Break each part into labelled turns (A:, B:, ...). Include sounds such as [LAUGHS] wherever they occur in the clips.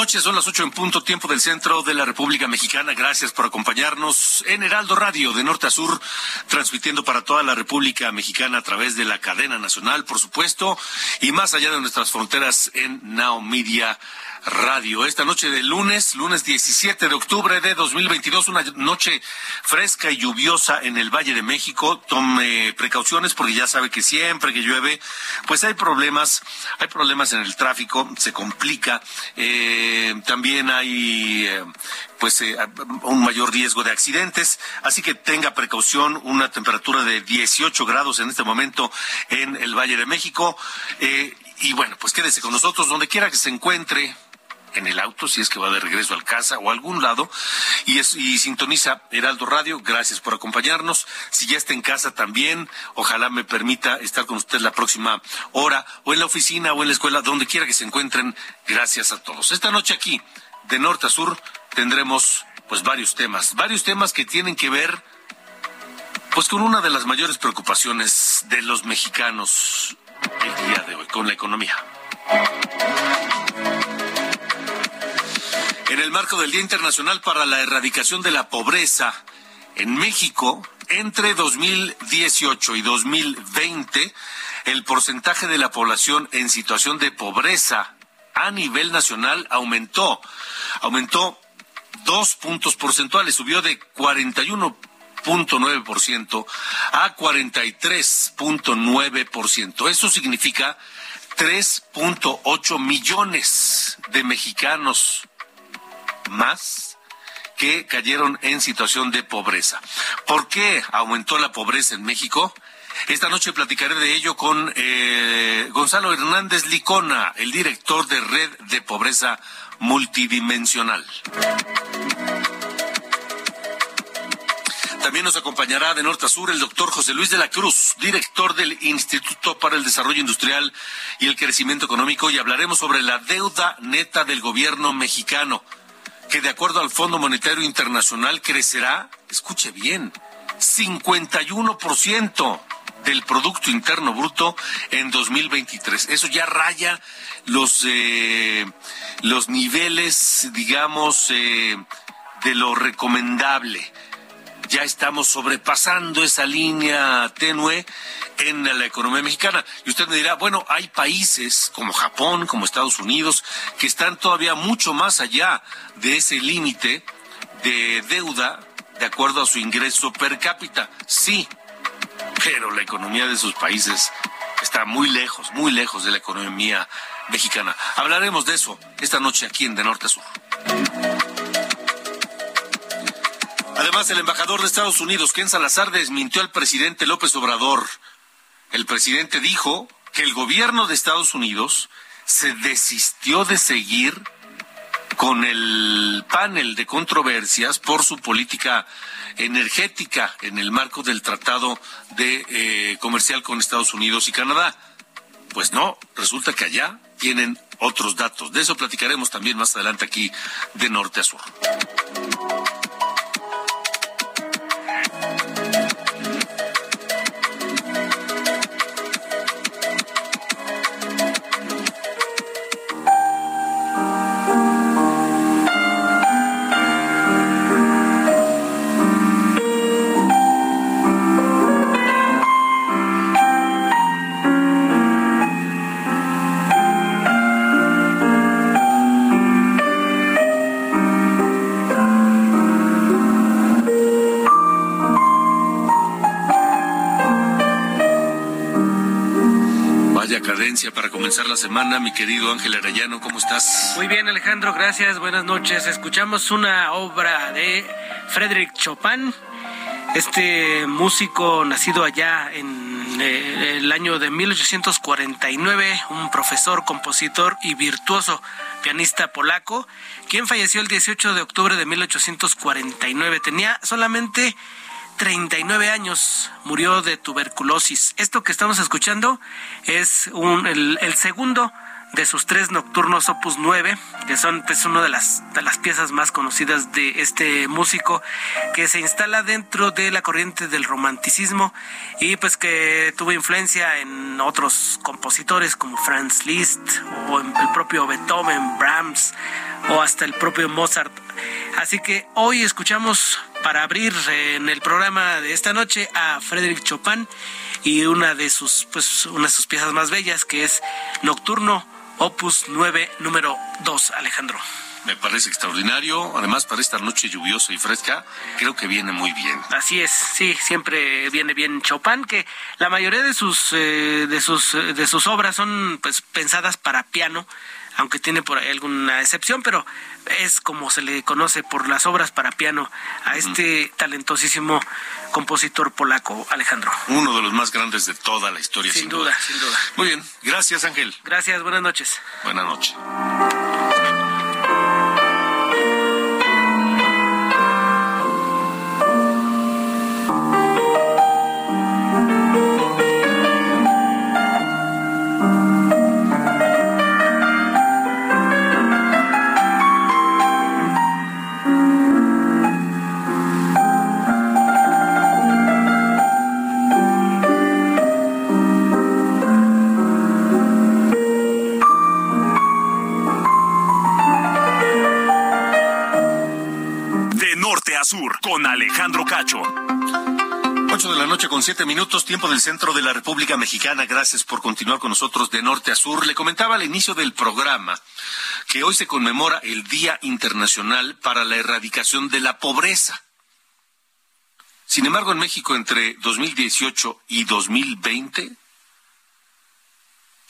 A: Noches, son las ocho en punto, tiempo del centro de la República Mexicana. Gracias por acompañarnos en Heraldo Radio de norte a sur, transmitiendo para toda la República Mexicana a través de la cadena nacional, por supuesto, y más allá de nuestras fronteras en Now Media Radio. Esta noche de lunes, lunes 17 de octubre de 2022, una noche fresca y lluviosa en el Valle de México. Tome precauciones porque ya sabe que siempre que llueve, pues hay problemas, hay problemas en el tráfico, se complica. Eh, también hay eh, pues eh, un mayor riesgo de accidentes, así que tenga precaución, una temperatura de 18 grados en este momento en el Valle de México. Y bueno, pues quédese con nosotros donde quiera que se encuentre en el auto, si es que va de regreso al casa o a algún lado, y, sintoniza Heraldo Radio. Gracias por acompañarnos. Si ya está en casa también, ojalá me permita estar con usted la próxima hora, o en la oficina, o en la escuela, donde quiera que se encuentren. Gracias a todos. Esta noche aquí, de norte a sur, tendremos pues varios temas, varios temas que tienen que ver pues con una de las mayores preocupaciones de los mexicanos el día de hoy, con la economía. En el marco del Día Internacional para la Erradicación de la Pobreza, en México, entre 2018 y 2020, el porcentaje de la población en situación de pobreza a nivel nacional aumentó. Aumentó dos puntos porcentuales, subió de 41.9% a 43.9%. Eso significa 3.8 millones de mexicanos más que cayeron en situación de pobreza. ¿Por qué aumentó la pobreza en México? Esta noche platicaré de ello con eh, Gonzalo Hernández Licona, el director de Red de Pobreza Multidimensional. También nos acompañará de norte a sur el doctor José Luis de la Cruz, director del Instituto para el Desarrollo Industrial y el Crecimiento Económico, y hablaremos sobre la deuda neta del gobierno mexicano, que de acuerdo al Fondo Monetario Internacional crecerá, escuche bien, 51% del Producto Interno Bruto en 2023. Eso ya raya los, eh, los niveles, digamos, eh, de lo recomendable ya estamos sobrepasando esa línea tenue en la economía mexicana. Y usted me dirá, bueno, hay países como Japón, como Estados Unidos, que están todavía mucho más allá de ese límite de deuda de acuerdo a su ingreso per cápita. Sí, pero la economía de esos países está muy lejos, muy lejos de la economía mexicana. Hablaremos de eso esta noche aquí en De Norte a Sur. Además, el embajador de Estados Unidos, Ken Salazar, desmintió al presidente López Obrador. El presidente dijo que el gobierno de Estados Unidos se desistió de seguir con el panel de controversias por su política energética en el marco del Tratado de eh, Comercial con Estados Unidos y Canadá. Pues no, resulta que allá tienen otros datos. De eso platicaremos también más adelante aquí de norte a sur. Para comenzar la semana, mi querido Ángel Arayano, ¿cómo estás?
B: Muy bien, Alejandro, gracias, buenas noches. Escuchamos una obra de Frédéric Chopin, este músico nacido allá en eh, el año de 1849, un profesor, compositor y virtuoso pianista polaco, quien falleció el 18 de octubre de 1849. Tenía solamente 39 años, murió de tuberculosis. Esto que estamos escuchando es un, el, el segundo de sus tres nocturnos opus 9, que son pues una de las, las piezas más conocidas de este músico que se instala dentro de la corriente del romanticismo y pues que tuvo influencia en otros compositores como Franz Liszt o el propio Beethoven, Brahms o hasta el propio Mozart. Así que hoy escuchamos para abrir en el programa de esta noche a Frédéric Chopin y una de sus pues una de sus piezas más bellas que es Nocturno Opus 9, número 2, Alejandro.
A: Me parece extraordinario. Además, para esta noche lluviosa y fresca, creo que viene muy bien.
B: Así es, sí, siempre viene bien Chopin, que la mayoría de sus eh, de sus de sus obras son pues pensadas para piano aunque tiene por ahí alguna excepción, pero es como se le conoce por las obras para piano a este talentosísimo compositor polaco, Alejandro.
A: Uno de los más grandes de toda la historia.
B: Sin, duda, sin duda.
A: Muy bien, gracias Ángel.
B: Gracias, buenas noches.
A: Buenas noches.
C: Con Alejandro Cacho.
A: 8 de la noche con siete minutos, tiempo del centro de la República Mexicana. Gracias por continuar con nosotros de norte a sur. Le comentaba al inicio del programa que hoy se conmemora el Día Internacional para la Erradicación de la Pobreza. Sin embargo, en México entre 2018 y 2020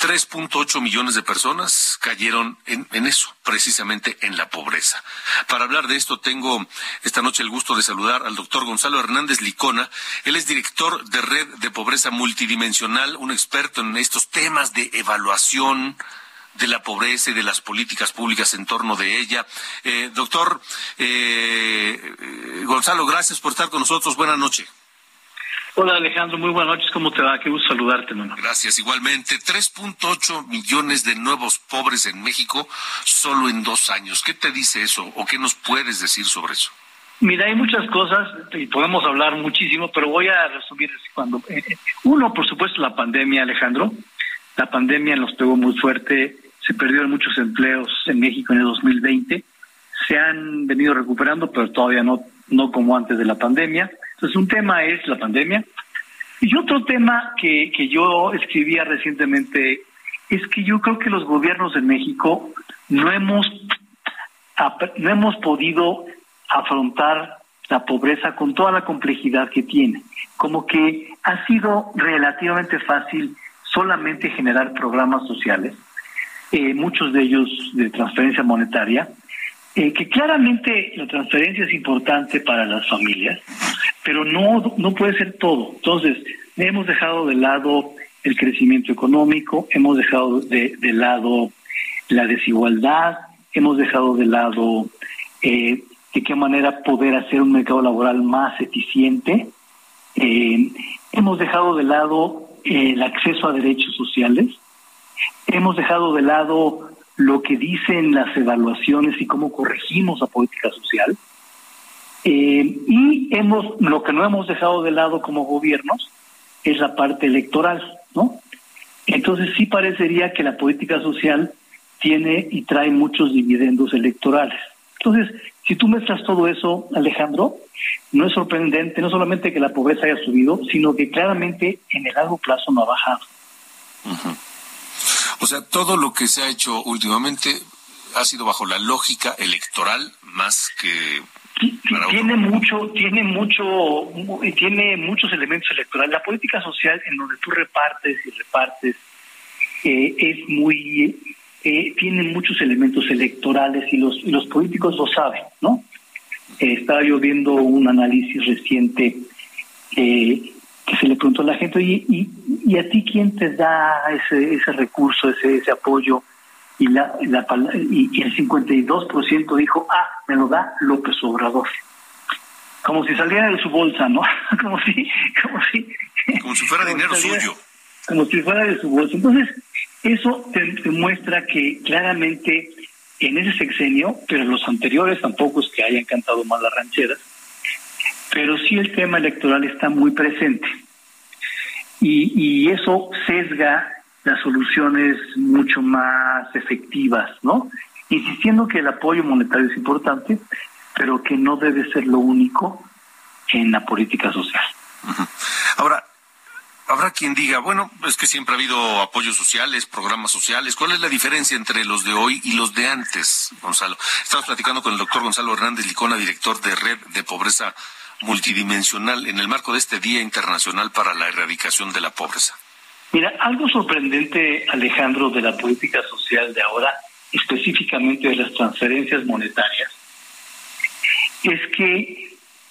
A: 3.8 millones de personas cayeron en, eso, precisamente en la pobreza. Para hablar de esto, tengo esta noche el gusto de saludar al doctor Gonzalo Hernández Licona. Él es director de Red de Pobreza Multidimensional, un experto en estos temas de evaluación de la pobreza y de las políticas públicas en torno de ella. Eh, doctor eh, Gonzalo, gracias por estar con nosotros. Buenas noches.
D: Hola Alejandro, muy buenas noches, ¿cómo te va? Qué gusto saludarte, hermano.
A: Gracias, igualmente. 3.8 millones de nuevos pobres en México solo en dos años. ¿Qué te dice eso o qué nos puedes decir sobre eso?
D: Mira, hay muchas cosas y podemos hablar muchísimo, pero voy a resumir cuando eh, uno, por supuesto, la pandemia, Alejandro. La pandemia nos pegó muy fuerte, se perdieron muchos empleos en México en el 2020. Se han venido recuperando, pero todavía no no como antes de la pandemia. Entonces, un tema es la pandemia. Y otro tema que, que yo escribía recientemente es que yo creo que los gobiernos de México no hemos, no hemos podido afrontar la pobreza con toda la complejidad que tiene. Como que ha sido relativamente fácil solamente generar programas sociales, eh, muchos de ellos de transferencia monetaria, eh, que claramente la transferencia es importante para las familias, pero no, no puede ser todo. Entonces, hemos dejado de lado el crecimiento económico, hemos dejado de, de lado la desigualdad, hemos dejado de lado eh, de qué manera poder hacer un mercado laboral más eficiente, eh, hemos dejado de lado el acceso a derechos sociales, hemos dejado de lado lo que dicen las evaluaciones y cómo corregimos la política social. Eh, y hemos, lo que no hemos dejado de lado como gobiernos es la parte electoral, ¿no? Entonces sí parecería que la política social tiene y trae muchos dividendos electorales. Entonces, si tú mezclas todo eso, Alejandro, no es sorprendente, no solamente que la pobreza haya subido, sino que claramente en el largo plazo no ha bajado.
A: O sea, todo lo que se ha hecho últimamente ha sido bajo la lógica electoral más que
D: tiene mucho tiene mucho tiene muchos elementos electorales la política social en donde tú repartes y repartes eh, es muy, eh, tiene muchos elementos electorales y los, los políticos lo saben, ¿no? estaba yo viendo un análisis reciente que se le preguntó a la gente, ¿y, y, a ti quién te da ese, ese recurso, ese, ese apoyo? Y, la, la, y el 52% dijo, ah, me lo da López Obrador como si saliera de su bolsa, ¿no? [LAUGHS] como si, como si, [LAUGHS]
A: como si fuera dinero suyo,
D: como si fuera de su bolsa. Entonces, eso demuestra que claramente en ese sexenio, pero los anteriores tampoco es que hayan cantado mal las rancheras, pero sí el tema electoral está muy presente y, y eso sesga las soluciones mucho más efectivas, ¿no? Insistiendo que el apoyo monetario es importante, pero que no debe ser lo único en la política social.
A: Ahora, habrá quien diga, bueno, es que siempre ha habido apoyos sociales, programas sociales. ¿Cuál es la diferencia entre los de hoy y los de antes, Gonzalo? Estamos platicando con el doctor Gonzalo Hernández Licona, director de Red de Pobreza Multidimensional, en el marco de este Día Internacional para la Erradicación de la Pobreza.
D: Mira, algo sorprendente, Alejandro, de la política social de ahora, específicamente de las transferencias monetarias, es que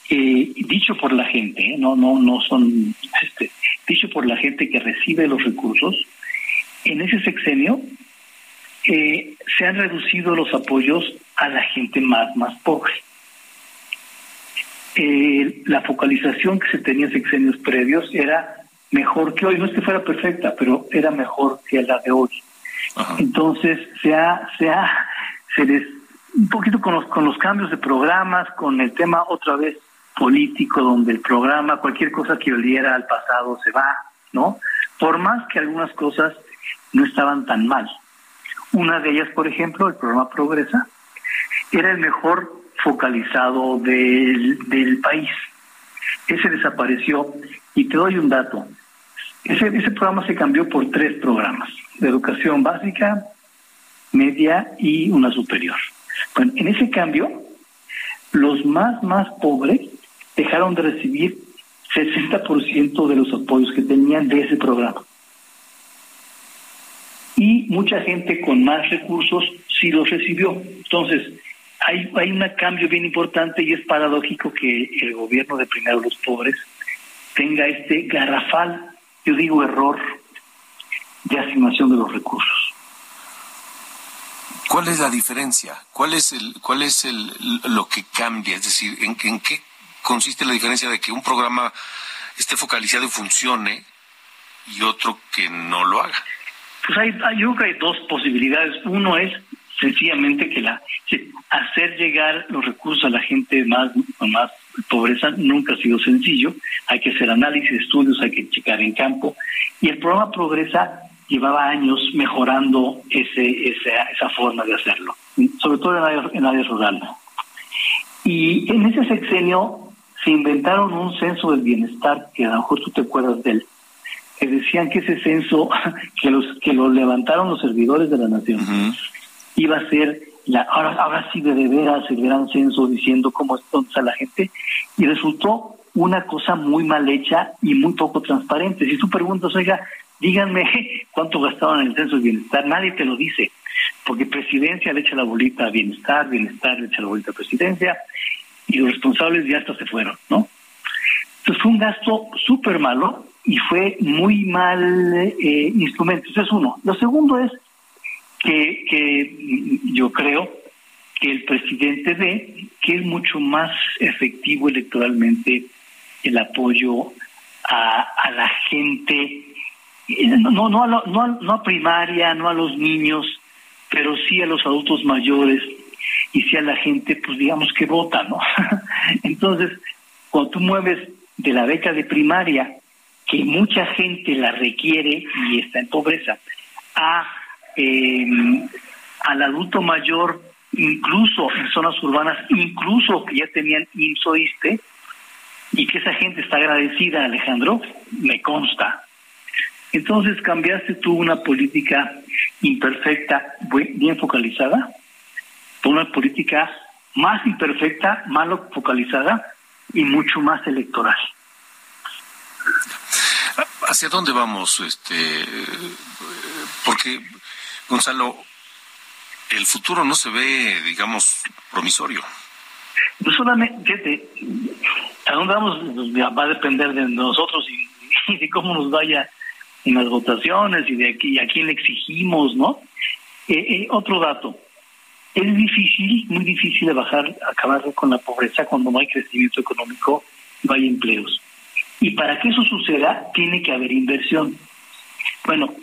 D: eh, dicho por la gente, ¿eh? no, no, no son, este, dicho por la gente que recibe los recursos, en ese sexenio eh, se han reducido los apoyos a la gente más, más pobre. La focalización que se tenía en sexenios previos era mejor que hoy, no es que fuera perfecta, pero era mejor que la de hoy. Entonces se ha, se ha, se les un poquito con los, con los cambios de programas, con el tema otra vez político, donde el programa, cualquier cosa que oliera al pasado se va, ¿no? Por más que algunas cosas no estaban tan mal. Una de ellas, por ejemplo, el programa Progresa, era el mejor focalizado del, del país. Ese desapareció y te doy un dato. Ese, ese programa se cambió por tres programas, de educación básica, media y una superior. Bueno, en ese cambio, los más, más pobres dejaron de recibir 60% de los apoyos que tenían de ese programa. Y mucha gente con más recursos sí los recibió. Entonces, hay, hay un cambio bien importante y es paradójico que el gobierno de primero los pobres tenga este garrafal, yo digo error, de asignación de los recursos.
A: ¿Cuál es la diferencia? ¿Cuál es el, cuál es el, lo que cambia? Es decir, ¿en, ¿en qué consiste la diferencia de que un programa esté focalizado y funcione y otro que no lo haga?
D: Pues hay, yo creo que hay dos posibilidades. Uno es sencillamente que la hacer llegar los recursos a la gente más con más pobreza nunca ha sido sencillo. Hay que hacer análisis, estudios, hay que checar en campo. Y el programa Progresa llevaba años mejorando ese, esa, esa forma de hacerlo, sobre todo en áreas, en rurales. Y en ese sexenio se inventaron un censo del bienestar, que a lo mejor tú te acuerdas de él, que decían que ese censo, [LAUGHS] que los que lo levantaron los servidores de la nación, iba a ser la, ahora, ahora sí de, veras el gran censo diciendo cómo está la gente, y resultó una cosa muy mal hecha y muy poco transparente. Si tú preguntas, oiga, díganme [LAUGHS] cuánto gastaron en el censo de bienestar, nadie te lo dice, porque presidencia le echa la bolita a bienestar, bienestar le echa la bolita a presidencia, y los responsables ya hasta se fueron, ¿no? Entonces fue un gasto súper malo y fue muy mal eh, instrumento. Eso es uno. Lo segundo es que, que yo creo que el presidente ve que es mucho más efectivo electoralmente el apoyo a, a la gente no, no, a no, no a primaria, no a los niños, pero sí a los adultos mayores y sí a la gente, pues digamos que vota, ¿no? [LAUGHS] Entonces, cuando tú mueves de la beca de primaria, que mucha gente la requiere y está en pobreza, a em, al adulto mayor, incluso en zonas urbanas, incluso que ya tenían IMSOISTE, y que esa gente está agradecida, Alejandro, me consta, entonces cambiaste tú una política imperfecta, bien focalizada, por una política más imperfecta, malo focalizada y mucho más electoral.
A: ¿Hacia dónde vamos, este, Porque, Gonzalo, el futuro no se ve, digamos, promisorio.
D: No solamente, fíjate, a dónde vamos va a depender de nosotros y, de cómo nos vaya en las votaciones y de aquí, a quién le exigimos, ¿no? Eh, eh, otro dato, es difícil, muy difícil de bajar, acabar con la pobreza cuando no hay crecimiento económico no hay empleos. Y para que eso suceda, tiene que haber inversión. Bueno,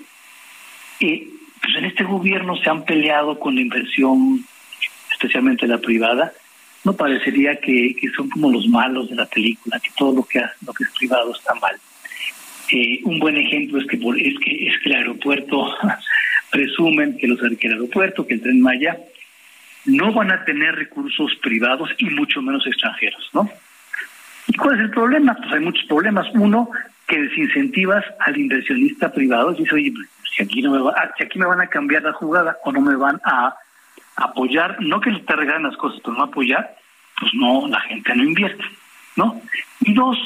D: eh, pues en este gobierno se han peleado con la inversión, especialmente la privada. No parecería que, son como los malos de la película, que todo lo que, lo que es privado está mal. Eh, un buen ejemplo es que es que es que el aeropuerto [LAUGHS] presumen que los que el aeropuerto, que el tren Maya no van a tener recursos privados y mucho menos extranjeros, ¿no? ¿Y cuál es el problema? Pues hay muchos problemas. Uno, que desincentivas al inversionista privado y dice, oye, si aquí, no me va, si aquí me van a cambiar la jugada o no me van a apoyar, no que te regalen las cosas, pero no apoyar, pues no, la gente no invierte, ¿no? Y dos,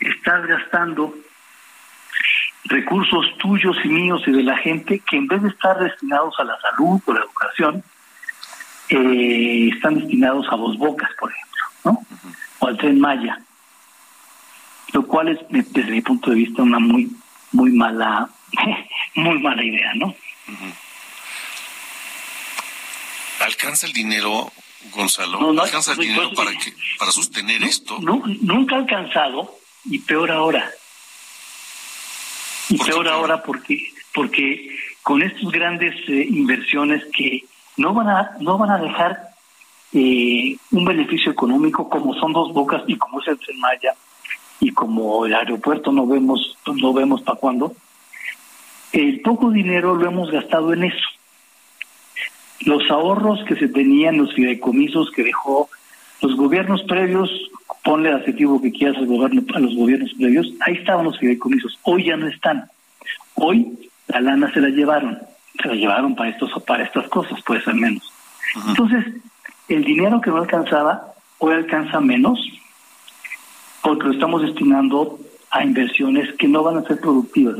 D: estás gastando recursos tuyos y míos y de la gente que en vez de estar destinados a la salud o la educación, eh, están destinados a dos bocas, por ejemplo, ¿no? O al tren Maya lo cual es desde mi punto de vista una muy muy mala [LAUGHS] muy mala idea no
A: alcanza el dinero Gonzalo no, alcanza el dinero para que para sostener esto
D: nunca ha alcanzado y peor ahora. Y peor ahora porque porque con estas grandes eh, inversiones que no van a no van a dejar eh, un beneficio económico como son dos bocas y como es el Maya y como el aeropuerto no vemos no vemos para cuándo el poco dinero lo hemos gastado en eso. Los ahorros que se tenían los fideicomisos que dejó los gobiernos previos ponle el adjetivo que quieras al gobierno a los gobiernos previos ahí estaban los fideicomisos hoy ya no están. Hoy la lana se la llevaron se la llevaron para estos para estas cosas puede ser menos. Entonces el dinero que no alcanzaba hoy alcanza menos porque lo estamos destinando a inversiones que no van a ser productivas,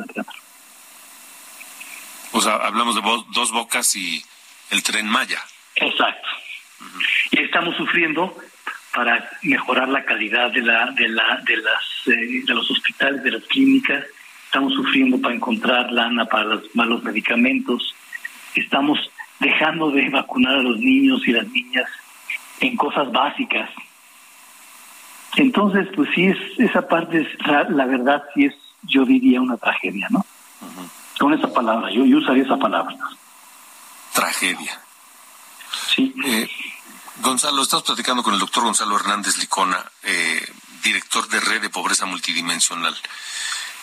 A: O sea, hablamos de dos bocas y el tren Maya.
D: Exacto. Y estamos sufriendo para mejorar la calidad de la de la de las eh, de los hospitales, de las clínicas. Estamos sufriendo para encontrar lana para los malos medicamentos. Estamos dejando de vacunar a los niños y las niñas en cosas básicas entonces, pues sí, es, esa parte es, la, verdad, sí es, yo diría, una tragedia, ¿no? Con esa palabra, yo, usaría esa palabra.
A: Tragedia.
D: Sí.
A: Eh, Gonzalo, estamos platicando con el doctor Gonzalo Hernández Licona, eh, director de Red de Pobreza Multidimensional.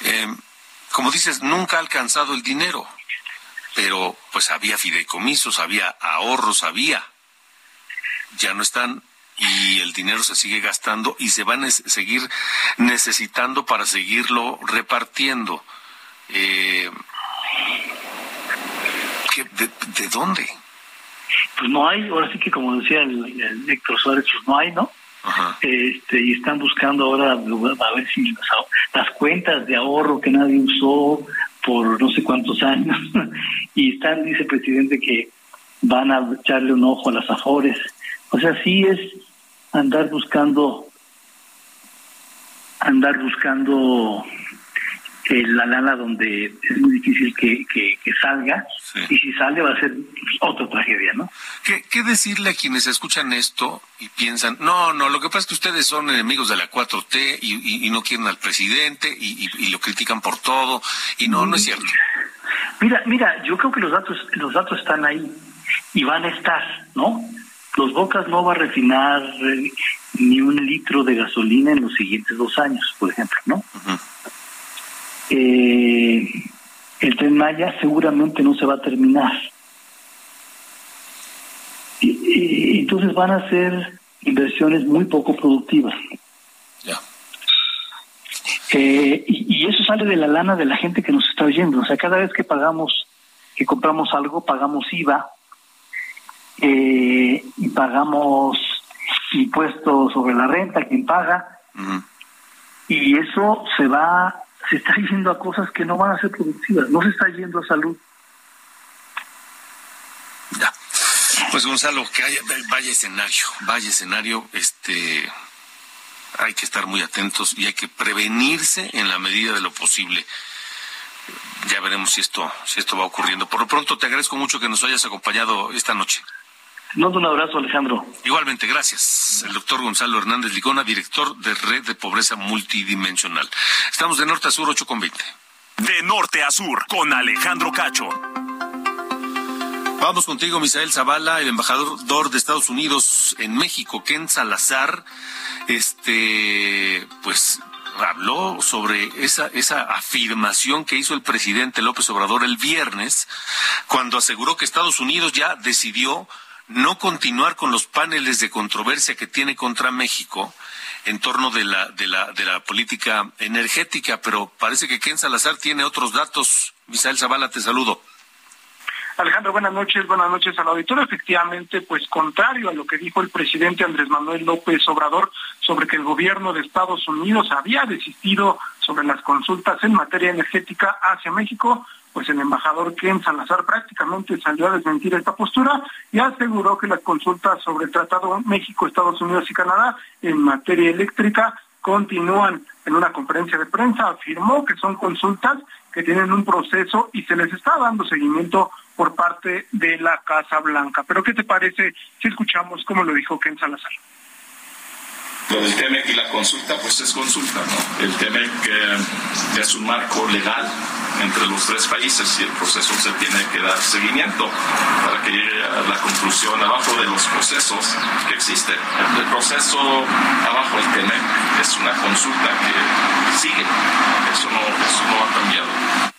A: Eh, como dices, nunca ha alcanzado el dinero, pero pues había fideicomisos, había ahorros, había. Ya no están y el dinero se sigue gastando y se van a seguir necesitando para seguirlo repartiendo. Eh, de, dónde?
D: Pues no hay, ahora sí que como decía el, Héctor Suárez, pues no hay, ¿no? Este, y están buscando ahora a ver si las, cuentas de ahorro que nadie usó por no sé cuántos [LAUGHS] años y están, dice el presidente, que van a echarle un ojo a las afores. O sea, sí es andar buscando andar buscando eh, la lana donde es muy difícil que, que, salga y si sale va a ser otra tragedia, ¿no?
A: ¿Qué, ¿Qué, decirle a quienes escuchan esto y piensan, no, no, lo que pasa es que ustedes son enemigos de la 4T y, y, no quieren al presidente y, y, lo critican por todo y no, no es cierto.
D: Mira, mira, yo creo que los datos, los datos están ahí y van a estar, ¿no? Los Bocas no va a refinar eh, ni un litro de gasolina en los siguientes dos años, por ejemplo, ¿no? Eh, el tren Maya seguramente no se va a terminar. Y, entonces van a ser inversiones muy poco productivas. Eh, y, y, eso sale de la lana de la gente que nos está oyendo. O sea, cada vez que pagamos, que compramos algo, pagamos IVA, eh, y pagamos impuestos sobre la renta, quien paga, y eso se va, se está yendo a cosas que no van a ser productivas, no se está yendo a salud. Ya.
A: Pues Gonzalo, que haya, vaya escenario, vaya escenario, este hay que estar muy atentos y hay que prevenirse en la medida de lo posible. Ya veremos si esto, si esto va ocurriendo. Por lo pronto te agradezco mucho que nos hayas acompañado esta noche.
D: No, un abrazo, Alejandro.
A: Igualmente, gracias. El doctor Gonzalo Hernández Ligona, director de Red de Pobreza Multidimensional. Estamos de norte a sur, 8 con 20.
C: De norte a sur, con Alejandro Cacho.
A: Vamos contigo, Misael Zavala, el embajador de Estados Unidos en México, Ken Salazar, este, pues habló sobre esa, esa afirmación que hizo el presidente López Obrador el viernes, cuando aseguró que Estados Unidos ya decidió no continuar con los paneles de controversia que tiene contra México en torno de la, de la, de la política energética, pero parece que Ken Salazar tiene otros datos. Misael Zavala, te saludo.
E: Alejandro, buenas noches, buenas noches al auditorio. Efectivamente, pues contrario a lo que dijo el presidente Andrés Manuel López Obrador sobre que el gobierno de Estados Unidos había desistido sobre las consultas en materia energética hacia México, pues el embajador Ken Salazar prácticamente salió a desmentir esta postura y aseguró que las consultas sobre el Tratado México, Estados Unidos y Canadá en materia eléctrica continúan. En una conferencia de prensa afirmó que son consultas que tienen un proceso y se les está dando seguimiento por parte de la Casa Blanca. Pero ¿qué te parece si escuchamos cómo lo dijo Ken Salazar?
F: Lo del TEMEC y la consulta, pues es consulta, ¿no? El TEMEC eh, es un marco legal entre los tres países y el proceso se tiene que dar seguimiento para que llegue a la conclusión abajo de los procesos que existen. El proceso abajo del TEMEC es una consulta que sigue, eso no, eso no ha cambiado.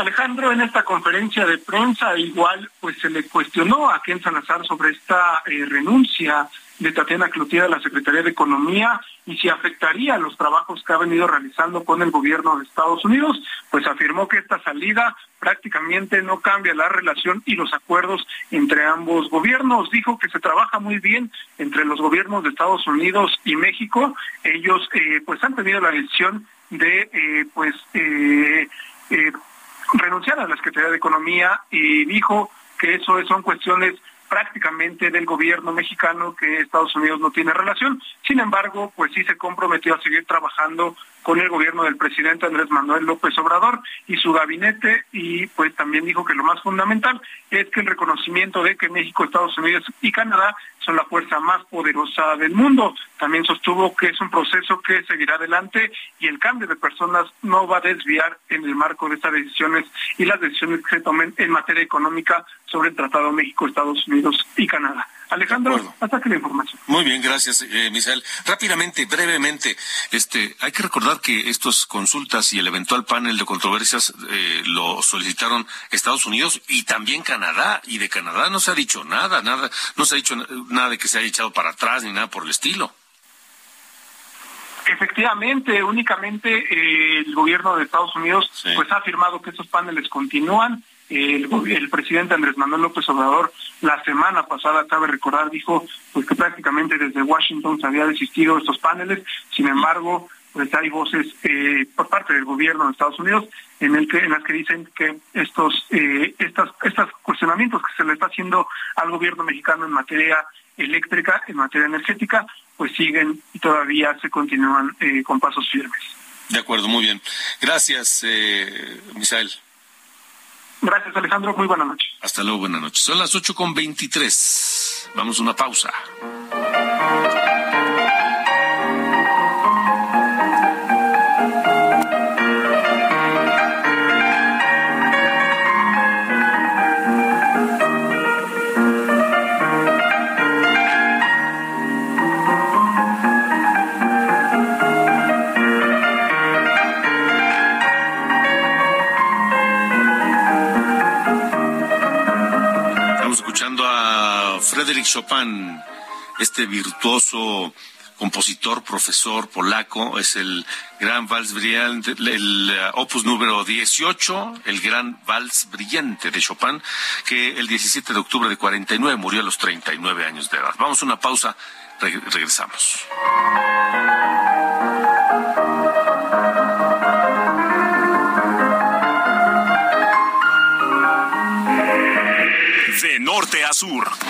E: Alejandro, en esta conferencia de prensa igual pues se le cuestionó a Ken Salazar sobre esta eh, renuncia de Tatiana Cloutier a la Secretaría de Economía y si afectaría los trabajos que ha venido realizando con el gobierno de Estados Unidos, pues afirmó que esta salida prácticamente no cambia la relación y los acuerdos entre ambos gobiernos. Dijo que se trabaja muy bien entre los gobiernos de Estados Unidos y México. Ellos eh, pues han tenido la decisión de eh, pues De Economía y dijo que eso son cuestiones prácticamente del gobierno mexicano que Estados Unidos no tiene relación. Sin embargo, pues sí se comprometió a seguir trabajando con el gobierno del presidente Andrés Manuel López Obrador y su gabinete y pues también dijo que lo más fundamental es que el reconocimiento de que México, Estados Unidos y Canadá son la fuerza más poderosa del mundo. También sostuvo que es un proceso que seguirá adelante y el cambio de personas no va a desviar en el marco de estas decisiones y las decisiones que se tomen en materia económica sobre el Tratado México, Estados Unidos y Canadá. Alejandro, hasta que la información.
A: Muy bien, gracias, eh, Misael. Rápidamente, brevemente, este, hay que recordar que estas consultas y el eventual panel de controversias eh, lo solicitaron Estados Unidos y también Canadá, y de Canadá no se ha dicho nada, nada, no se ha dicho nada de que se haya echado para atrás ni nada por el estilo.
E: Efectivamente, únicamente eh, el gobierno de Estados Unidos pues ha afirmado que esos paneles continúan. El, presidente Andrés Manuel López Obrador la semana pasada, cabe recordar, dijo pues que prácticamente desde Washington se había desistido de estos paneles, sin embargo, pues hay voces eh, por parte del gobierno de Estados Unidos en el que en las que dicen que estos eh, estas estos cuestionamientos que se le está haciendo al gobierno mexicano en materia eléctrica, en materia energética, pues siguen y todavía se continúan eh, con pasos firmes.
A: De acuerdo, muy bien. Gracias, eh, Misael.
E: Gracias, Alejandro. Muy buena noche.
A: Hasta luego, buenas noches. Son las ocho con veintitrés. Vamos a una pausa. Chopin, este virtuoso compositor, profesor polaco, es el gran vals brillante, el uh, opus número 18, el gran vals brillante de Chopin, que el 17 de octubre de 49 murió a los 39 años de edad. Vamos a una pausa, regresamos.
C: Azur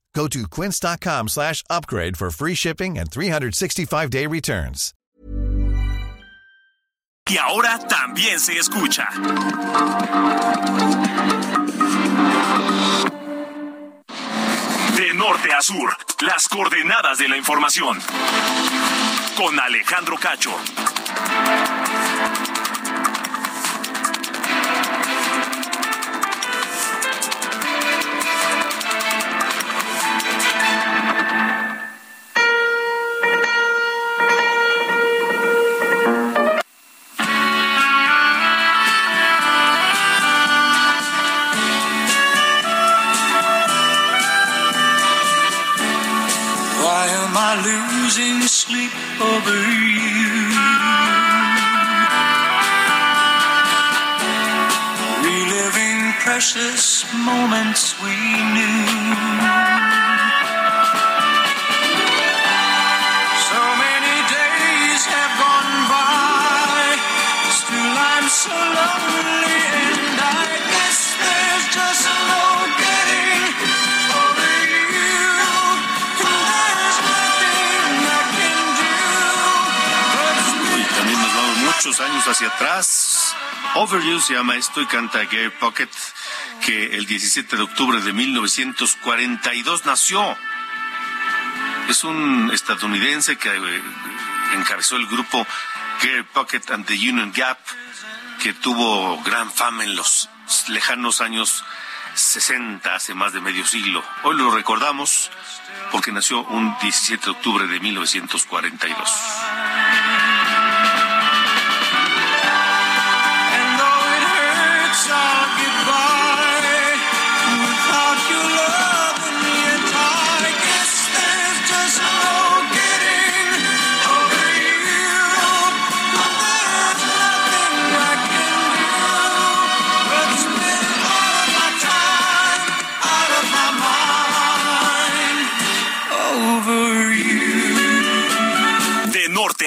G: Go to quince.com slash upgrade for free shipping and 365-day returns.
C: Y ahora también se escucha. De norte a sur, las coordenadas de la información. Con Alejandro Cacho.
H: Precious moments we knew. So many days have gone by, still I'm so lonely,
A: muchos años hacia atrás. Overview se llama esto y canta Gary Pocket, que el 17 de octubre de 1942 nació. Es un estadounidense que eh, encabezó el grupo Gary Pocket and the Union Gap, que tuvo gran fama en los lejanos años 60, hace más de medio siglo. Hoy lo recordamos porque nació un 17 de octubre de 1942.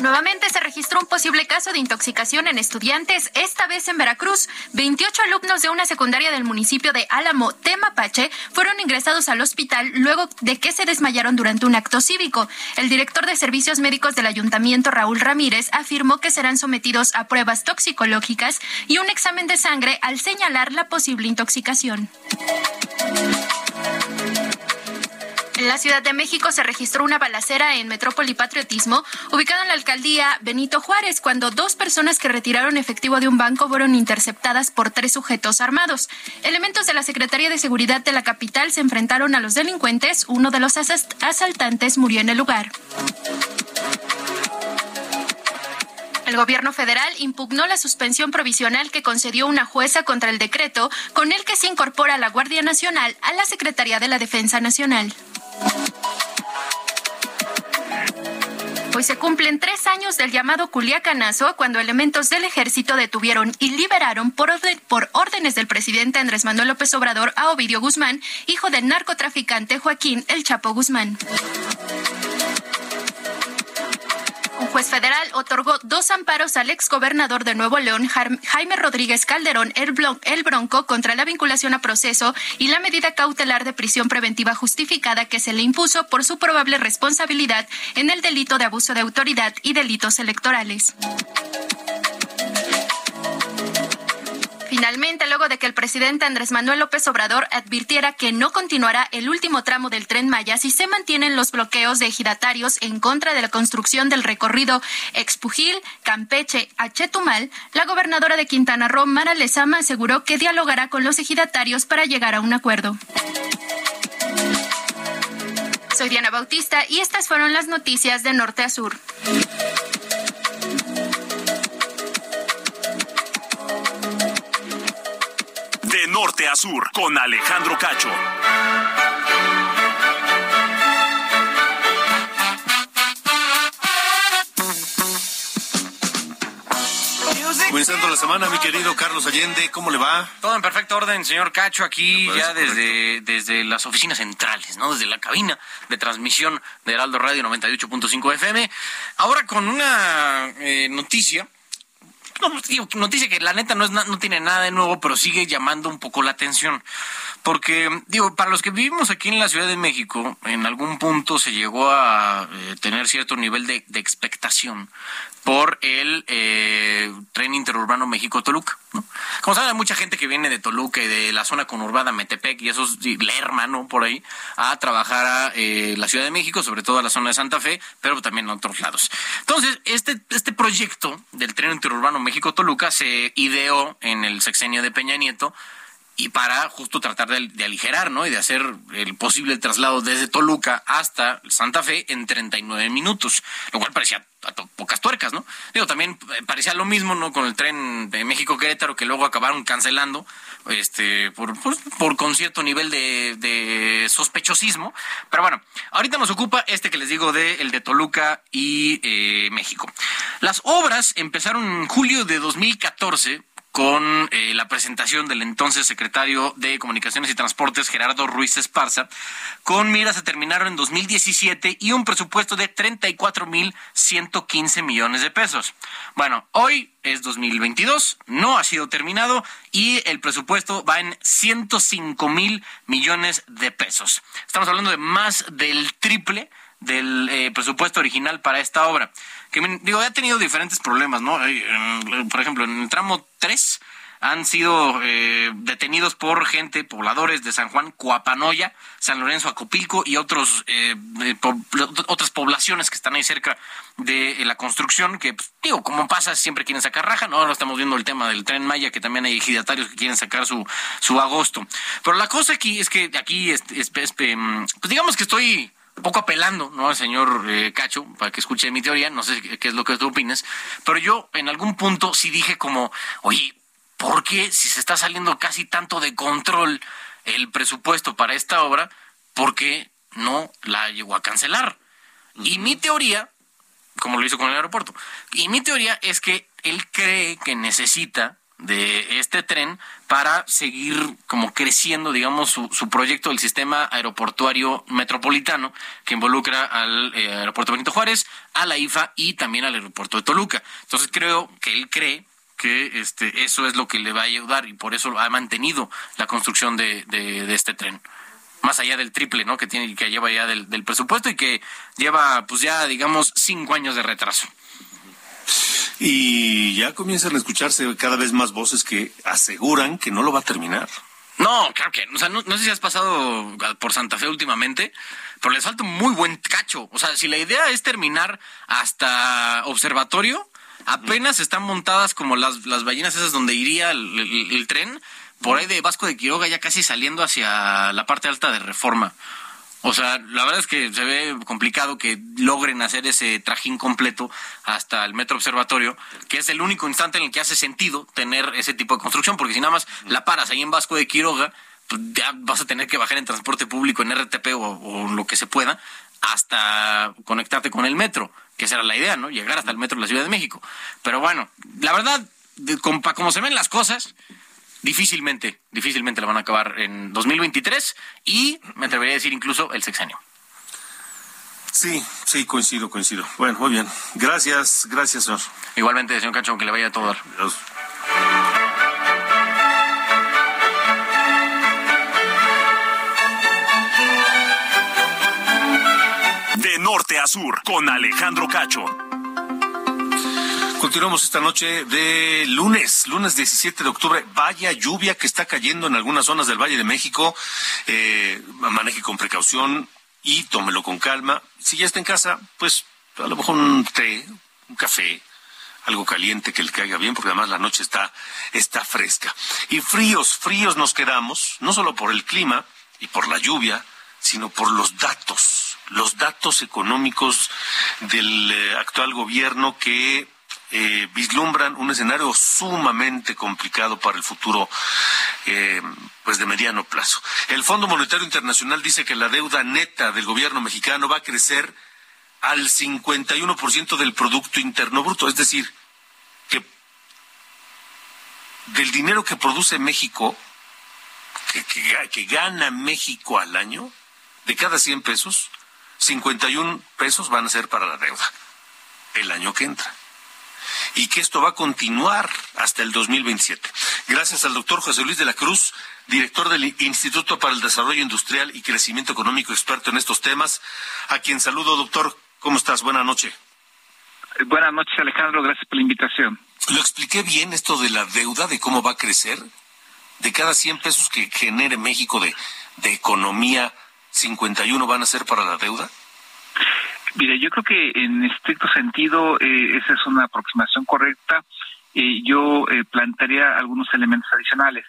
I: Nuevamente se registró un posible caso de intoxicación en estudiantes, esta vez en Veracruz. 28 alumnos de una secundaria del municipio de Álamo, Temapache, fueron ingresados al hospital luego de que se desmayaron durante un acto cívico. El director de servicios médicos del ayuntamiento, Raúl Ramírez, afirmó que serán sometidos a pruebas toxicológicas y un examen de sangre al señalar la posible intoxicación. En la Ciudad de México se registró una balacera en Metrópoli Patriotismo, ubicada en la alcaldía Benito Juárez, cuando dos personas que retiraron efectivo de un banco fueron interceptadas por tres sujetos armados. Elementos de la Secretaría de Seguridad de la capital se enfrentaron a los delincuentes. Uno de los asaltantes murió en el lugar. El gobierno federal impugnó la suspensión provisional que concedió una jueza contra el decreto con el que se incorpora la Guardia Nacional a la Secretaría de la Defensa Nacional. Hoy se cumplen tres años del llamado Culiacanazo, cuando elementos del ejército detuvieron y liberaron por, por órdenes del presidente Andrés Manuel López Obrador a Ovidio Guzmán, hijo del narcotraficante Joaquín El Chapo Guzmán. Juez federal otorgó dos amparos al exgobernador de Nuevo León, Jaime Rodríguez Calderón, el Bronco, contra la vinculación a proceso y la medida cautelar de prisión preventiva justificada que se le impuso por su probable responsabilidad en el delito de abuso de autoridad y delitos electorales. Finalmente, luego de que el presidente Andrés Manuel López Obrador advirtiera que no continuará el último tramo del tren Maya si se mantienen los bloqueos de ejidatarios en contra de la construcción del recorrido Expujil, Campeche, a Chetumal, la gobernadora de Quintana Roo, Mara Lezama, aseguró que dialogará con los ejidatarios para llegar a un acuerdo. Soy Diana Bautista y estas fueron las noticias de Norte a Sur.
C: Norte a sur, con Alejandro Cacho.
A: Comenzando la semana, mi querido Carlos Allende, ¿cómo le va?
J: Todo en perfecto orden, señor Cacho, aquí ya desde, desde las oficinas centrales, ¿no? Desde la cabina de transmisión de Heraldo Radio 98.5 FM. Ahora con una eh, noticia no, digo, noticia que la neta no, es no tiene nada de nuevo, pero sigue llamando un poco la atención. Porque, digo, para los que vivimos aquí en la Ciudad de México, en algún punto se llegó a eh, tener cierto nivel de, expectación por el eh, tren interurbano México-Toluca. ¿no? Como saben, hay mucha gente que viene de Toluca y de la zona conurbada Metepec y esos, y Lerma, ¿no? Por ahí, a trabajar a eh, la Ciudad de México, sobre todo a la zona de Santa Fe, pero también a otros lados. Entonces, este, este proyecto del tren interurbano México-Toluca se ideó en el sexenio de Peña Nieto y para justo tratar de, aligerar, ¿no? Y de hacer el posible traslado desde Toluca hasta Santa Fe en 39 minutos, lo cual parecía a pocas tuercas, ¿no? Digo, también parecía lo mismo, ¿no? Con el tren de México-Querétaro que luego acabaron cancelando, este, por, por, por con cierto nivel de, de, sospechosismo. Pero bueno, ahorita nos ocupa este que les digo de el de Toluca y eh, México. Las obras empezaron en julio de 2014 con eh, la presentación del entonces secretario de Comunicaciones y Transportes, Gerardo Ruiz Esparza, con miras a terminar en 2017 y un presupuesto de 34.115 millones de pesos. Bueno, hoy es 2022, no ha sido terminado y el presupuesto va en 105 mil millones de pesos. Estamos hablando de más del triple del eh, presupuesto original para esta obra. Que digo, ha tenido diferentes problemas, ¿no? Por ejemplo, en el tramo 3 han sido eh, detenidos por gente, pobladores de San Juan, Coapanoya, San Lorenzo, Acopilco y otros eh, otras poblaciones que están ahí cerca de la construcción, que pues, digo, como pasa, siempre quieren sacar raja, ¿no? Ahora estamos viendo el tema del tren Maya, que también hay ejidatarios que quieren sacar su, su agosto. Pero la cosa aquí es que aquí, es, es, es, pues digamos que estoy poco apelando, ¿no? Al señor eh, Cacho, para que escuche mi teoría, no sé qué es lo que tú opinas, pero yo en algún punto sí dije como, oye, ¿por qué si se está saliendo casi tanto de control el presupuesto para esta obra, por qué no la llegó a cancelar? Uh -huh. Y mi teoría, como lo hizo con el aeropuerto, y mi teoría es que él cree que necesita de este tren para seguir como creciendo, digamos, su, su proyecto del sistema aeroportuario metropolitano que involucra al eh, aeropuerto Benito Juárez, a la IFA y también al aeropuerto de Toluca. Entonces creo que él cree que este, eso es lo que le va a ayudar y por eso ha mantenido la construcción de, de, de este tren más allá del triple, ¿no? Que tiene, que lleva ya del, del presupuesto y que lleva, pues ya, digamos, cinco años de retraso.
A: Y ya comienzan a escucharse cada vez más voces que aseguran que no lo va a terminar.
J: No, claro que, o sea, no, no sé si has pasado por Santa Fe últimamente, pero les falta un muy buen cacho. O sea, si la idea es terminar hasta observatorio, apenas están montadas como las, las ballenas esas donde iría el, el, el tren, por ahí de Vasco de Quiroga, ya casi saliendo hacia la parte alta de Reforma. O sea, la verdad es que se ve complicado que logren hacer ese trajín completo hasta el Metro Observatorio, que es el único instante en el que hace sentido tener ese tipo de construcción, porque si nada más la paras ahí en Vasco de Quiroga, pues ya vas a tener que bajar en transporte público, en RTP o, o lo que se pueda, hasta conectarte con el metro, que esa era la idea, ¿no? Llegar hasta el metro de la Ciudad de México. Pero bueno, la verdad, como se ven las cosas, difícilmente, difícilmente la van a acabar en 2023 y me atrevería a decir incluso el sexenio.
A: Sí, sí, coincido, coincido. Bueno, muy bien. Gracias, gracias, señor.
J: Igualmente, señor Cacho, que le vaya todo.
A: Adiós.
C: De norte a sur, con Alejandro Cacho.
A: Continuamos esta noche de lunes, lunes 17 de octubre. Vaya lluvia que está cayendo en algunas zonas del Valle de México. Eh, maneje con precaución y tómelo con calma. Si ya está en casa, pues a lo mejor un té, un café, algo caliente que le caiga bien, porque además la noche está, está fresca. Y fríos, fríos nos quedamos, no solo por el clima y por la lluvia, sino por los datos, los datos económicos del eh, actual gobierno que eh, vislumbran un escenario sumamente complicado para el futuro eh, pues de mediano plazo. El Fondo Monetario Internacional dice que la deuda neta del gobierno mexicano va a crecer al 51% del Producto Interno Bruto, es decir, que del dinero que produce México, que, que, gana México al año, de cada 100 pesos, 51 pesos van a ser para la deuda el año que entra y que esto va a continuar hasta el 2027. Gracias al doctor José Luis de la Cruz, director del Instituto para el Desarrollo Industrial y Crecimiento Económico, experto en estos temas, a quien saludo, doctor. ¿Cómo estás? Buenas noches.
K: Buenas noches, Alejandro. Gracias por la invitación.
A: ¿Lo expliqué bien esto de la deuda, de cómo va a crecer? De cada 100 pesos que genere México de, de economía, 51 van a ser para la deuda.
K: Mire, yo creo que en estricto sentido eh, esa es una aproximación correcta. Eh, yo eh, plantearía algunos elementos adicionales.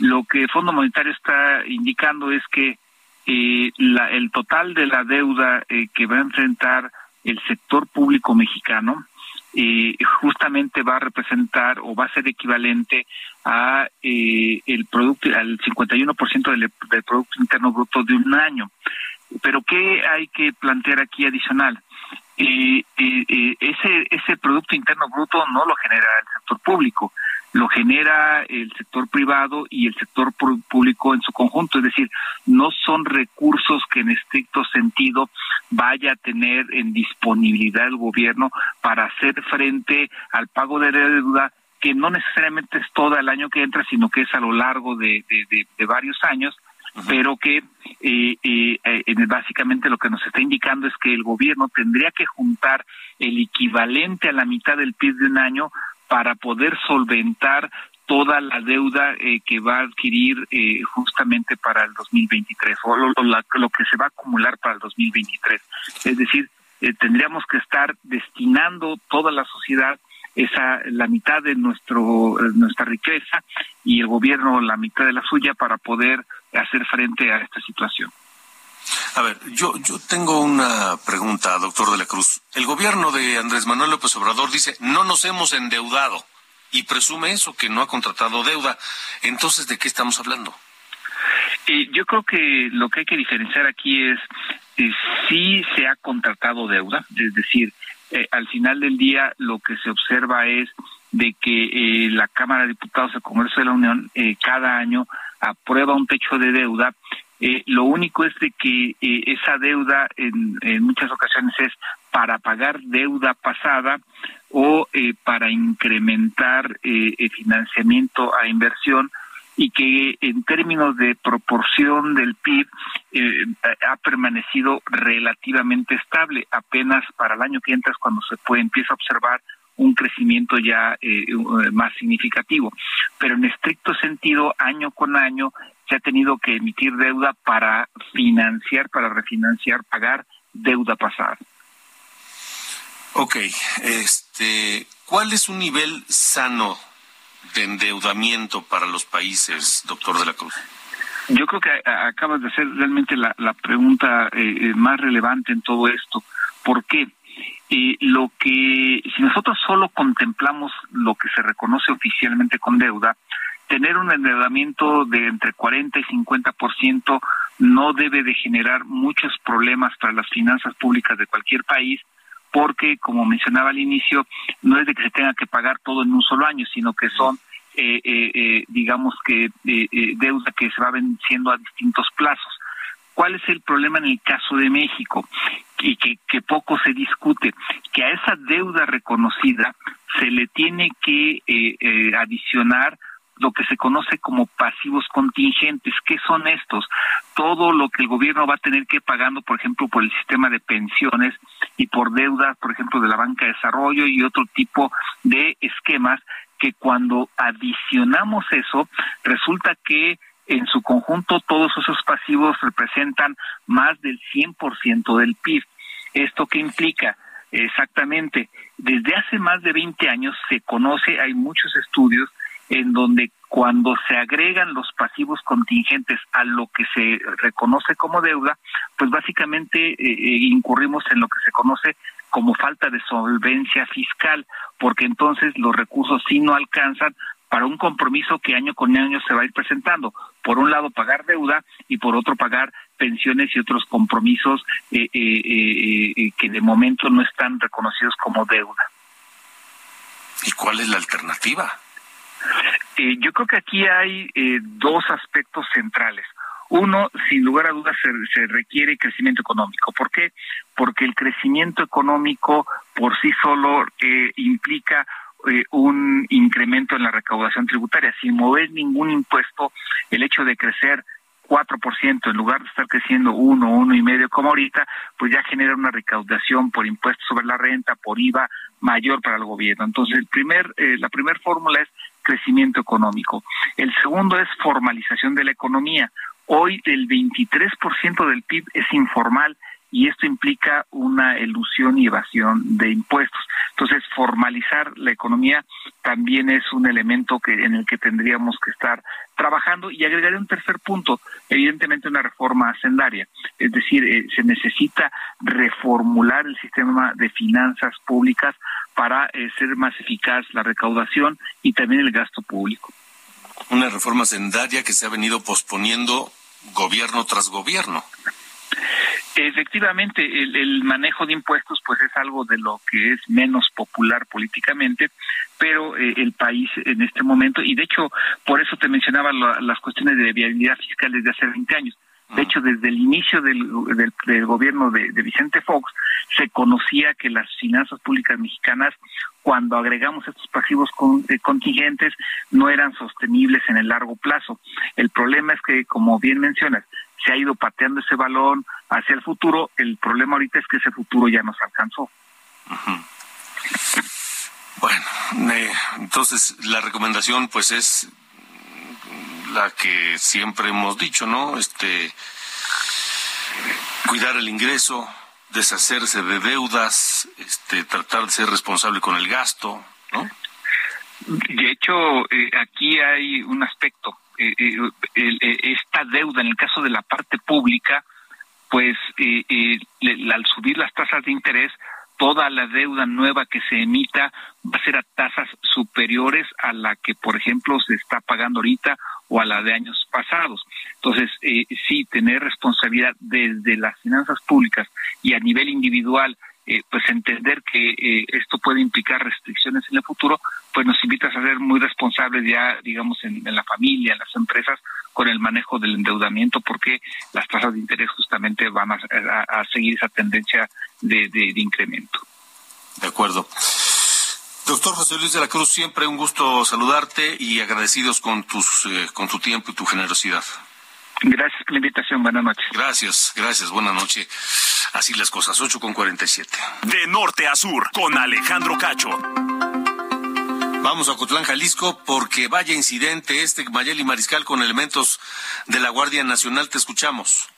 K: Lo que el Fondo Monetario está indicando es que eh, la, el total de la deuda eh, que va a enfrentar el sector público mexicano eh, justamente va a representar o va a ser equivalente a eh, el producto al 51% del, del producto interno bruto de un año. Pero qué hay que plantear aquí adicional? Eh, eh, eh, ese ese producto interno bruto no lo genera el sector público, lo genera el sector privado y el sector público en su conjunto, es decir, no son recursos que en estricto sentido vaya a tener en disponibilidad el gobierno para hacer frente al pago de deuda que no necesariamente es todo el año que entra, sino que es a lo largo de- de- de varios años, pero que eh, eh, eh, básicamente lo que nos está indicando es que el gobierno tendría que juntar el equivalente a la mitad del PIB de un año para poder solventar toda la deuda eh, que va a adquirir eh, justamente para el 2023 o lo, lo- lo que se va a acumular para el 2023. Es decir, eh, tendríamos que estar destinando toda la sociedad esa la mitad de nuestro nuestra riqueza y el gobierno la mitad de la suya para poder hacer frente a esta situación.
A: A ver, yo, yo tengo una pregunta, doctor de la Cruz. El gobierno de Andrés Manuel López Obrador dice, no nos hemos endeudado y presume eso, que no ha contratado deuda. Entonces, ¿de qué estamos hablando?
K: Eh, yo creo que lo que hay que diferenciar aquí es eh, si se ha contratado deuda, es decir, eh, al final del día lo que se observa es de que eh, la Cámara de Diputados del Congreso de la Unión eh, cada año aprueba un techo de deuda. Eh, lo único es de que eh, esa deuda en, en muchas ocasiones es para pagar deuda pasada o para incrementar financiamiento a inversión y que en términos de proporción del PIB eh, ha permanecido relativamente estable. Apenas para el año que entra es cuando se puede empieza a observar un crecimiento ya eh, eh, más significativo. Pero en estricto sentido, año con año, se ha tenido que emitir deuda para financiar, para refinanciar, pagar deuda pasada.
A: Ok, este, ¿cuál es un nivel sano de endeudamiento para los países, doctor de la Cruz?
K: Yo creo que a- acabas de hacer realmente la, la pregunta eh, eh, más relevante en todo esto. ¿Por qué? Eh, lo que, si nosotros solo contemplamos lo que se reconoce oficialmente con deuda, tener un endeudamiento de entre 40 y 50% no debe de generar muchos problemas para las finanzas públicas de cualquier país, porque, como mencionaba al inicio, no es de que se tenga que pagar todo en un solo año, sino que son, eh, eh, eh, digamos que, eh, eh, deuda que se va venciendo a distintos plazos. ¿Cuál es el problema en el caso de México? Y que, que poco se discute, que a esa deuda reconocida se le tiene que adicionar lo que se conoce como pasivos contingentes. ¿Qué son estos? Todo lo que el gobierno va a tener que ir pagando, por ejemplo, por el sistema de pensiones y por deudas, por ejemplo, de la banca de desarrollo y otro tipo de esquemas que cuando adicionamos eso, resulta que en su conjunto todos esos pasivos representan más del 100% del PIB. ¿Esto qué implica? Exactamente, desde hace más de 20 años se conoce, hay muchos estudios en donde cuando se agregan los pasivos contingentes a lo que se reconoce como deuda, pues básicamente eh, eh, incurrimos en lo que se conoce como falta de solvencia fiscal, porque entonces los recursos sí no alcanzan para un compromiso que año con año se va a ir presentando. Por un lado, pagar deuda y por otro, pagar pensiones y otros compromisos eh, que de momento no están reconocidos como deuda.
A: ¿Y cuál es la alternativa?
K: Eh, yo creo que aquí hay eh, dos aspectos centrales. Uno, sin lugar a dudas, se, se, requiere crecimiento económico. ¿Por qué? Porque el crecimiento económico por sí solo eh, implica eh, un incremento en la recaudación tributaria. Sin mover ningún impuesto, el hecho de crecer 4% en lugar de estar creciendo 1, uno y medio como ahorita, pues ya genera una recaudación por impuestos sobre la renta, por IVA mayor para el gobierno. Entonces, el primer, eh, la primera fórmula es crecimiento económico. El segundo es formalización de la economía. Hoy el 23% del PIB es informal y esto implica una elusión y evasión de impuestos. Entonces, formalizar la economía también es un elemento que en el que tendríamos que estar trabajando y agregaré un tercer punto, evidentemente una reforma hacendaria, es decir, eh, se necesita reformular el sistema de finanzas públicas para eh, ser más eficaz la recaudación y también el gasto público.
A: Una reforma hacendaria que se ha venido posponiendo gobierno tras gobierno.
K: Efectivamente, el, el, manejo de impuestos pues es algo de lo que es menos popular políticamente, pero eh, el país en este momento, y de hecho por eso te mencionaba la, las cuestiones de viabilidad fiscal desde hace 20 años, de hecho, desde el inicio del, del, del gobierno de, de, Vicente Fox se conocía que las finanzas públicas mexicanas, cuando agregamos estos pasivos con, eh, contingentes, no eran sostenibles en el largo plazo. El problema es que, como bien mencionas, se ha ido pateando ese balón hacia el futuro. El problema ahorita es que ese futuro ya nos alcanzó.
A: Uh -huh. Bueno, eh, entonces la recomendación pues es la que siempre hemos dicho, ¿no? Este cuidar el ingreso, deshacerse de deudas, este tratar de ser responsable con el gasto, ¿no?
K: De hecho, eh, aquí hay un aspecto eh, eh, esta deuda en el caso de la parte pública, pues eh, eh, al subir las tasas de interés, toda la deuda nueva que se emita va a ser a tasas superiores a la que, por ejemplo, se está pagando ahorita o a la de años pasados. Entonces, eh, sí, tener responsabilidad desde las finanzas públicas y a nivel individual, eh, pues entender que eh, esto puede implicar restricciones en el futuro, pues nos invita a ser muy responsables ya, digamos, en, en la familia, en las empresas, con el manejo del endeudamiento, porque las tasas de interés justamente van a, a, a seguir esa tendencia de, de, de incremento.
A: De acuerdo. Doctor José Luis de la Cruz, siempre un gusto saludarte y agradecidos con tus eh, con tu tiempo y tu generosidad.
K: Gracias por la invitación, buenas noches.
A: Gracias, gracias, buenas noches. Así las cosas, 8 con 47.
C: De norte a sur, con Alejandro Cacho.
A: Vamos a Cotlán, Jalisco, porque vaya incidente este Mayeli Mariscal con elementos de la Guardia Nacional. Te escuchamos.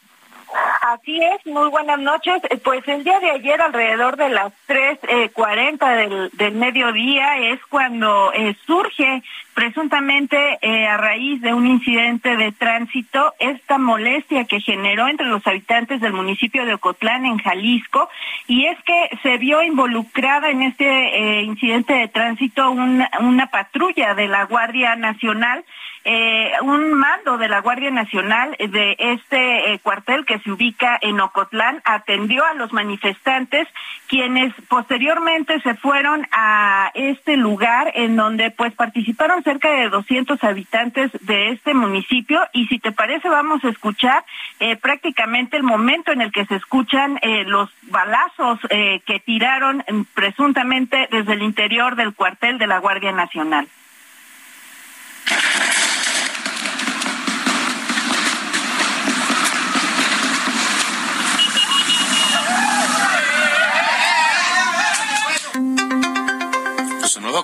L: Así es, muy buenas noches. Pues el día de ayer, alrededor de las 3.40 eh, del, del mediodía, es cuando eh, surge presuntamente eh, a raíz de un incidente de tránsito esta molestia que generó entre los habitantes del municipio de Ocotlán en Jalisco y es que se vio involucrada en este eh, incidente de tránsito una, una patrulla de la Guardia Nacional eh, un mando de la Guardia Nacional de este eh, cuartel que se ubica en Ocotlán atendió a los manifestantes quienes posteriormente se fueron a este lugar en donde pues participaron cerca de 200 habitantes de este municipio y si te parece vamos a escuchar eh, prácticamente el momento en el que se escuchan eh, los balazos que tiraron presuntamente desde el interior del cuartel de la Guardia Nacional.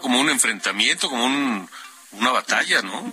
A: Como un enfrentamiento, como un, una batalla, ¿no?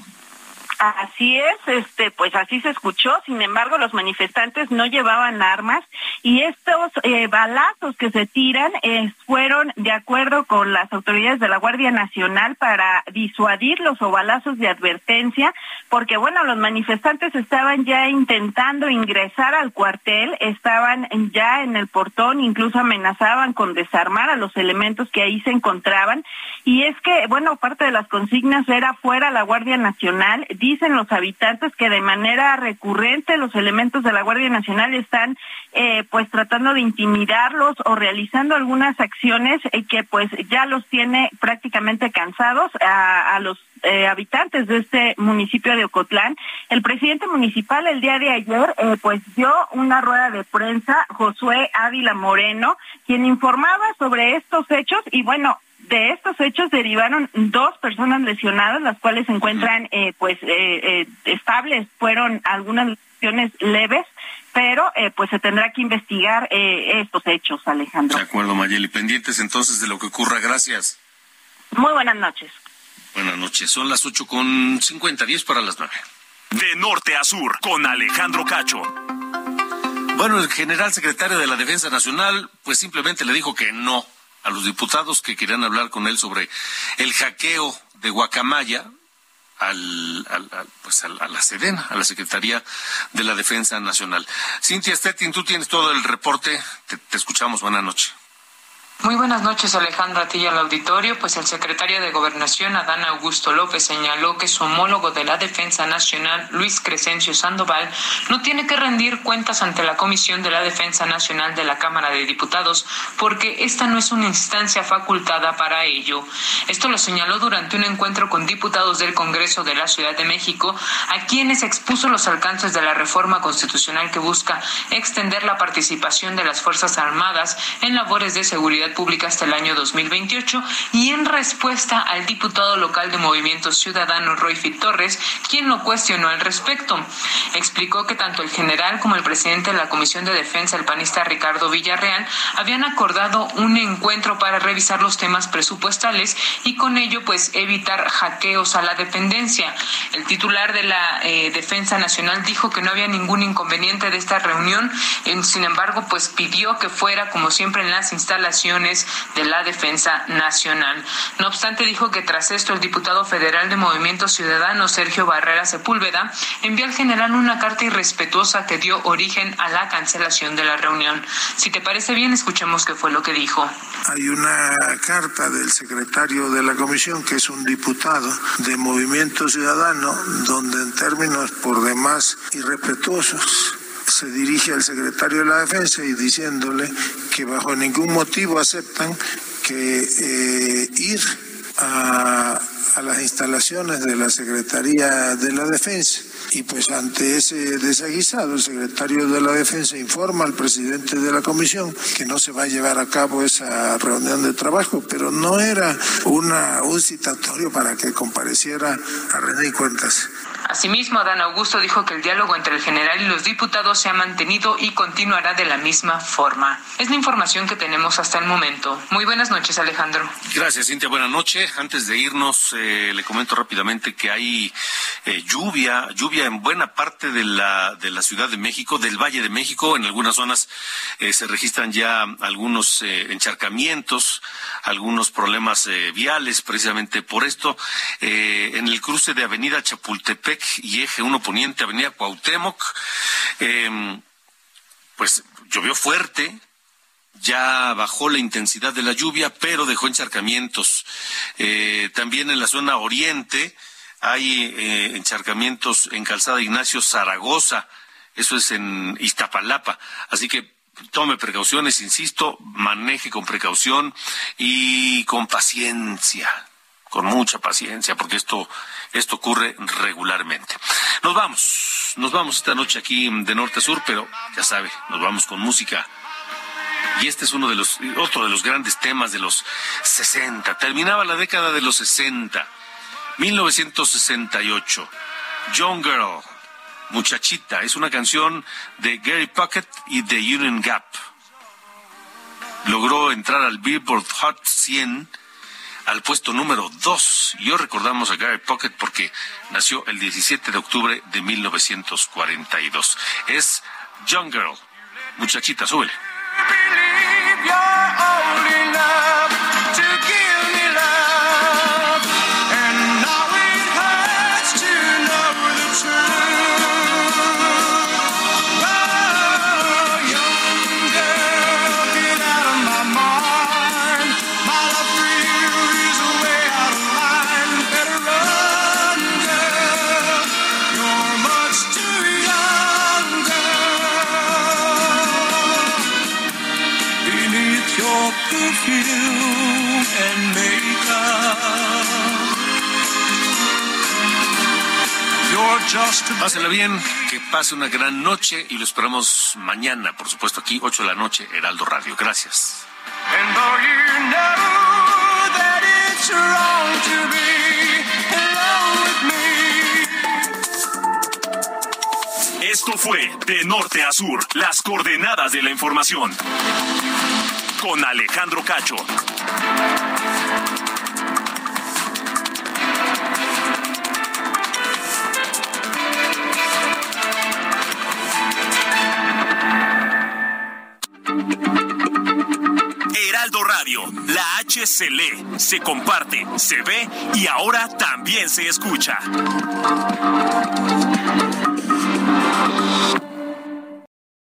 L: Así es, este, pues así se escuchó. Sin embargo, los manifestantes no llevaban armas y estos eh, balazos que se tiran eh, fueron de acuerdo con las autoridades de la Guardia Nacional para disuadir los balazos de advertencia, porque bueno, los manifestantes estaban ya intentando ingresar al cuartel, estaban ya en el portón, incluso amenazaban con desarmar a los elementos que ahí se encontraban. Y es que, bueno, parte de las consignas era fuera la Guardia Nacional dicen los habitantes que de manera recurrente los elementos de la Guardia Nacional están eh, pues tratando de intimidarlos o realizando algunas acciones eh, que pues ya los tiene prácticamente cansados a, los eh, habitantes de este municipio de Ocotlán. El presidente municipal el día de ayer eh, pues dio una rueda de prensa, Josué Ávila Moreno, quien informaba sobre estos hechos y bueno, de estos hechos derivaron dos personas lesionadas, las cuales se encuentran eh, pues eh, eh, estables. Fueron algunas lesiones leves, pero eh, pues se tendrá que investigar eh, estos hechos, Alejandro.
A: De acuerdo, Mayeli. Pendientes entonces de lo que ocurra. Gracias.
L: Muy buenas noches.
A: Buenas noches. Son las ocho con cincuenta, diez para las nueve.
C: De norte a sur, con Alejandro Cacho.
A: Bueno, el general secretario de la Defensa Nacional, pues simplemente le dijo que no a los diputados que querían hablar con él sobre el hackeo de Guacamaya al, al, al, pues a la Sedena, a la Secretaría de la Defensa Nacional. Cintia Stettin, tú tienes todo el reporte. Te, te escuchamos. Buenas noches.
M: Muy buenas noches, Alejandra, a ti al auditorio. Pues el secretario de Gobernación, Adán Augusto López, señaló que su homólogo de la Defensa Nacional, Luis Crescencio Sandoval, no tiene que rendir cuentas ante la Comisión de la Defensa Nacional de la Cámara de Diputados, porque esta no es una instancia facultada para ello. Esto lo señaló durante un encuentro con diputados del Congreso de la Ciudad de México, a quienes expuso los alcances de la reforma constitucional que busca extender la participación de las Fuerzas Armadas en labores de seguridad Pública hasta el año 2028 y en respuesta al diputado local de Movimiento Ciudadano Roy Fit Torres, quien lo cuestionó al respecto. Explicó que tanto el general como el presidente de la Comisión de Defensa, el panista Ricardo Villarreal, habían acordado un encuentro para revisar los temas presupuestales y con ello pues evitar hackeos a la dependencia. El titular de la eh, Defensa Nacional dijo que no había ningún inconveniente de esta reunión, sin embargo pues pidió que fuera como siempre en las instalaciones de la Defensa Nacional. No obstante, dijo que tras esto el diputado federal de Movimiento Ciudadano, Sergio Barrera Sepúlveda, envió al general una carta irrespetuosa que dio origen a la cancelación de la reunión. Si te parece bien, escuchemos qué fue lo que dijo.
N: Hay una carta del secretario de la comisión, que es un diputado de Movimiento Ciudadano, donde en términos por demás irrespetuosos se dirige al secretario de la Defensa y diciéndole que bajo ningún motivo aceptan que eh, ir a, las instalaciones de la Secretaría de la Defensa. Y pues ante ese desaguisado, el secretario de la Defensa informa al presidente de la comisión que no se va a llevar a cabo esa reunión de trabajo, pero no era una, un citatorio para que compareciera a rendir cuentas.
M: Asimismo, Adán Augusto dijo que el diálogo entre el general y los diputados se ha mantenido y continuará de la misma forma. Es la información que tenemos hasta el momento. Muy buenas noches, Alejandro.
A: Gracias, Cintia. Buenas noches. Antes de irnos, eh, le comento rápidamente que hay eh, lluvia, lluvia en buena parte de la, de la Ciudad de México, del Valle de México. En algunas zonas eh, se registran ya algunos encharcamientos, algunos problemas viales, precisamente por esto. En el cruce de Avenida Chapultepec y Eje 1 Poniente, Avenida Cuauhtémoc, eh, pues llovió fuerte, ya bajó la intensidad de la lluvia, pero dejó encharcamientos. Eh, también en la zona oriente hay eh, encharcamientos en Calzada Ignacio Zaragoza, eso es en Iztapalapa, así que tome precauciones, insisto, maneje con precaución y con paciencia, con mucha paciencia, porque esto, esto ocurre regularmente. Nos vamos, nos vamos esta noche aquí de norte a sur, pero ya sabe, nos vamos con música. Y este es uno de los, otro de los grandes temas de los 60. Terminaba la década de los 60. 1968. Young Girl. Muchachita. Es una canción de Gary Puckett y de Union Gap. Logró entrar al Billboard Hot 100 al puesto número 2. Yo recordamos a Gary Puckett porque nació el 17 de octubre de 1942. Es Young Girl. Muchachita, súbele.
H: You're just a
A: Pásenla bien, que pase una gran noche y lo esperamos mañana, por supuesto, aquí, 8 de la noche, Heraldo Radio. Gracias.
C: Esto fue De Norte a Sur, las coordenadas de la información. Con Alejandro Cacho. Se lee, se comparte, se ve y ahora también se escucha.